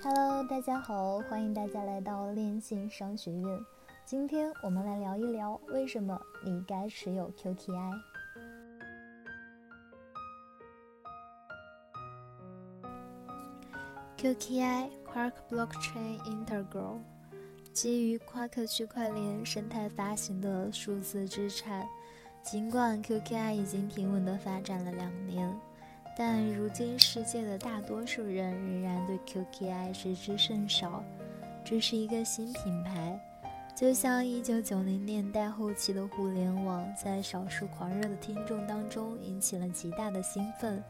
Hello，大家好，欢迎大家来到恋信商学院。今天我们来聊一聊，为什么你该持有 QTI？QTI（Quark Blockchain Integral 基于夸克区块链生态发行的数字资产。尽管 QKI 已经平稳地发展了两年，但如今世界的大多数人仍然对 QKI 知之甚少。这是一个新品牌，就像1990年代后期的互联网，在少数狂热的听众当中引起了极大的兴奋。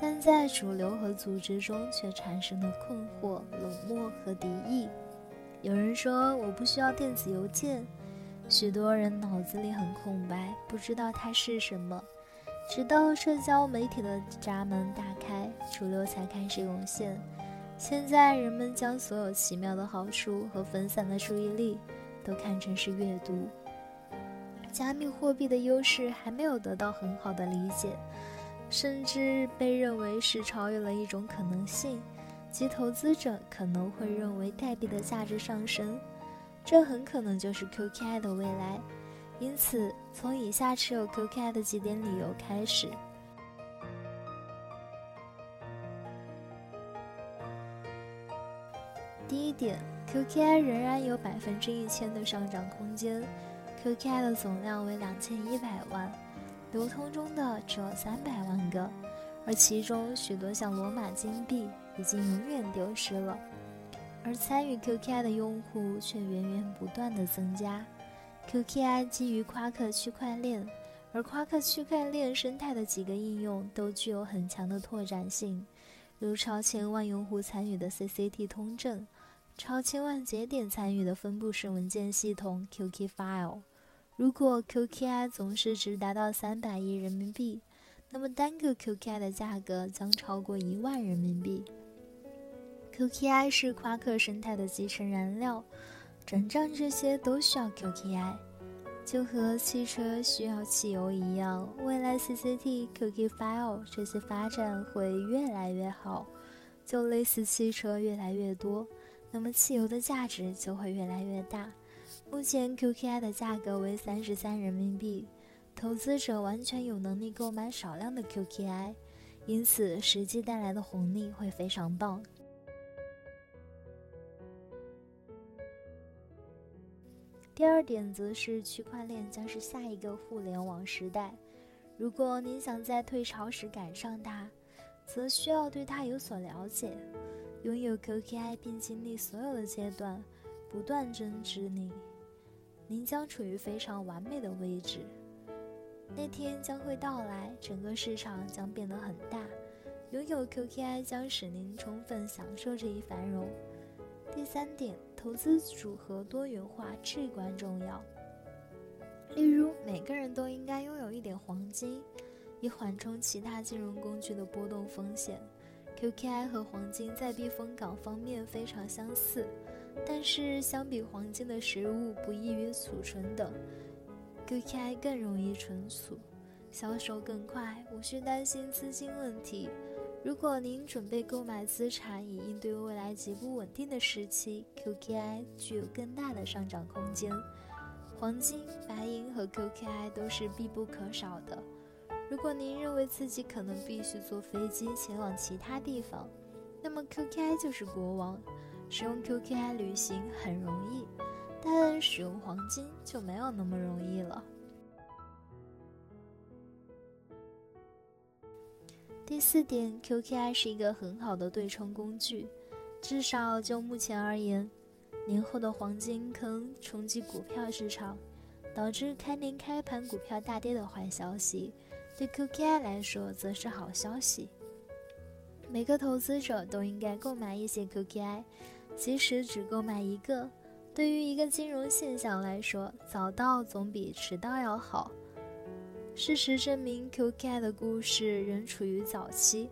但在主流和组织中却产生了困惑、冷漠和敌意。有人说我不需要电子邮件，许多人脑子里很空白，不知道它是什么。直到社交媒体的闸门打开，主流才开始涌现。现在人们将所有奇妙的好处和分散的注意力都看成是阅读。加密货币的优势还没有得到很好的理解。甚至被认为是超越了一种可能性，即投资者可能会认为代币的价值上升，这很可能就是 QKI 的未来。因此，从以下持有 QKI 的几点理由开始。第一点，QKI 仍然有百分之一千的上涨空间，QKI 的总量为两千一百万。流通中的只有三百万个，而其中许多像罗马金币已经永远丢失了，而参与 QKI 的用户却源源不断的增加。QKI 基于夸克区块链，而夸克区块链生态的几个应用都具有很强的拓展性，如超千万用户参与的 CCT 通证，超千万节点参与的分布式文件系统 QK File。如果 QKI 总市值达到三百亿人民币，那么单个 QKI 的价格将超过一万人民币。QKI 是夸克生态的集成燃料，转账这些都需要 QKI，就和汽车需要汽油一样。未来 CCT、QK File 这些发展会越来越好，就类似汽车越来越多，那么汽油的价值就会越来越大。目前 QKI 的价格为三十三人民币，投资者完全有能力购买少量的 QKI，因此实际带来的红利会非常棒。第二点则是区块链将是下一个互联网时代，如果您想在退潮时赶上它，则需要对它有所了解，拥有 QKI 并经历所有的阶段。不断增值，你，您将处于非常完美的位置。那天将会到来，整个市场将变得很大。拥有 QKI 将使您充分享受这一繁荣。第三点，投资组合多元化至关重要。例如，每个人都应该拥有一点黄金，以缓冲其他金融工具的波动风险。QKI 和黄金在避风港方面非常相似。但是，相比黄金的实物不易于储存等，QKI 更容易存储，销售更快，无需担心资金问题。如果您准备购买资产以应对未来极不稳定的时期，QKI 具有更大的上涨空间。黄金、白银和 QKI 都是必不可少的。如果您认为自己可能必须坐飞机前往其他地方，那么 QKI 就是国王。使用 QKI 旅行很容易，但使用黄金就没有那么容易了。第四点，QKI 是一个很好的对冲工具，至少就目前而言，年后的黄金坑冲击股票市场，导致开年开盘股票大跌的坏消息，对 QKI 来说则是好消息。每个投资者都应该购买一些 QKI。即使只购买一个，对于一个金融现象来说，早到总比迟到要好。事实证明，QKI 的故事仍处于早期。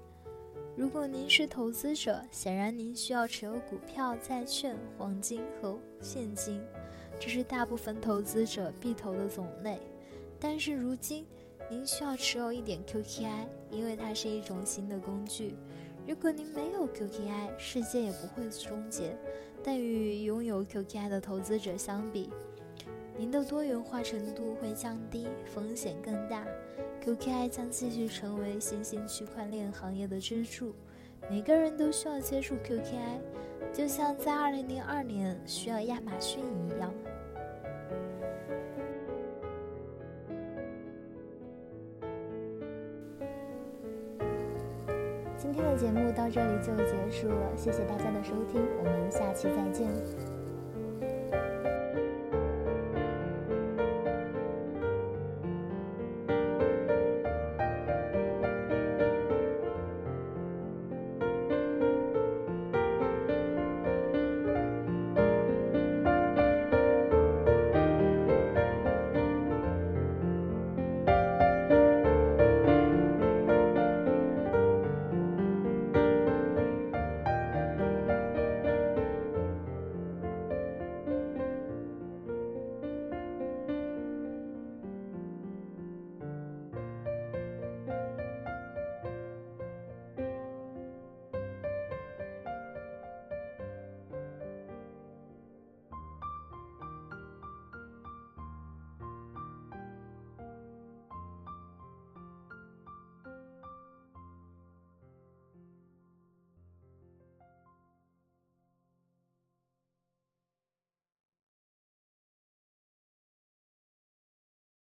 如果您是投资者，显然您需要持有股票、债券、黄金和现金。这是大部分投资者必投的种类。但是如今，您需要持有一点 QKI，因为它是一种新的工具。如果您没有 QKI，世界也不会终结。但与拥有 QKI 的投资者相比，您的多元化程度会降低，风险更大。QKI 将继续成为新兴区块链行业的支柱。每个人都需要接触 QKI，就像在2002年需要亚马逊一样。今天的节目到这里就结束了，谢谢大家的收听，我们下期再见。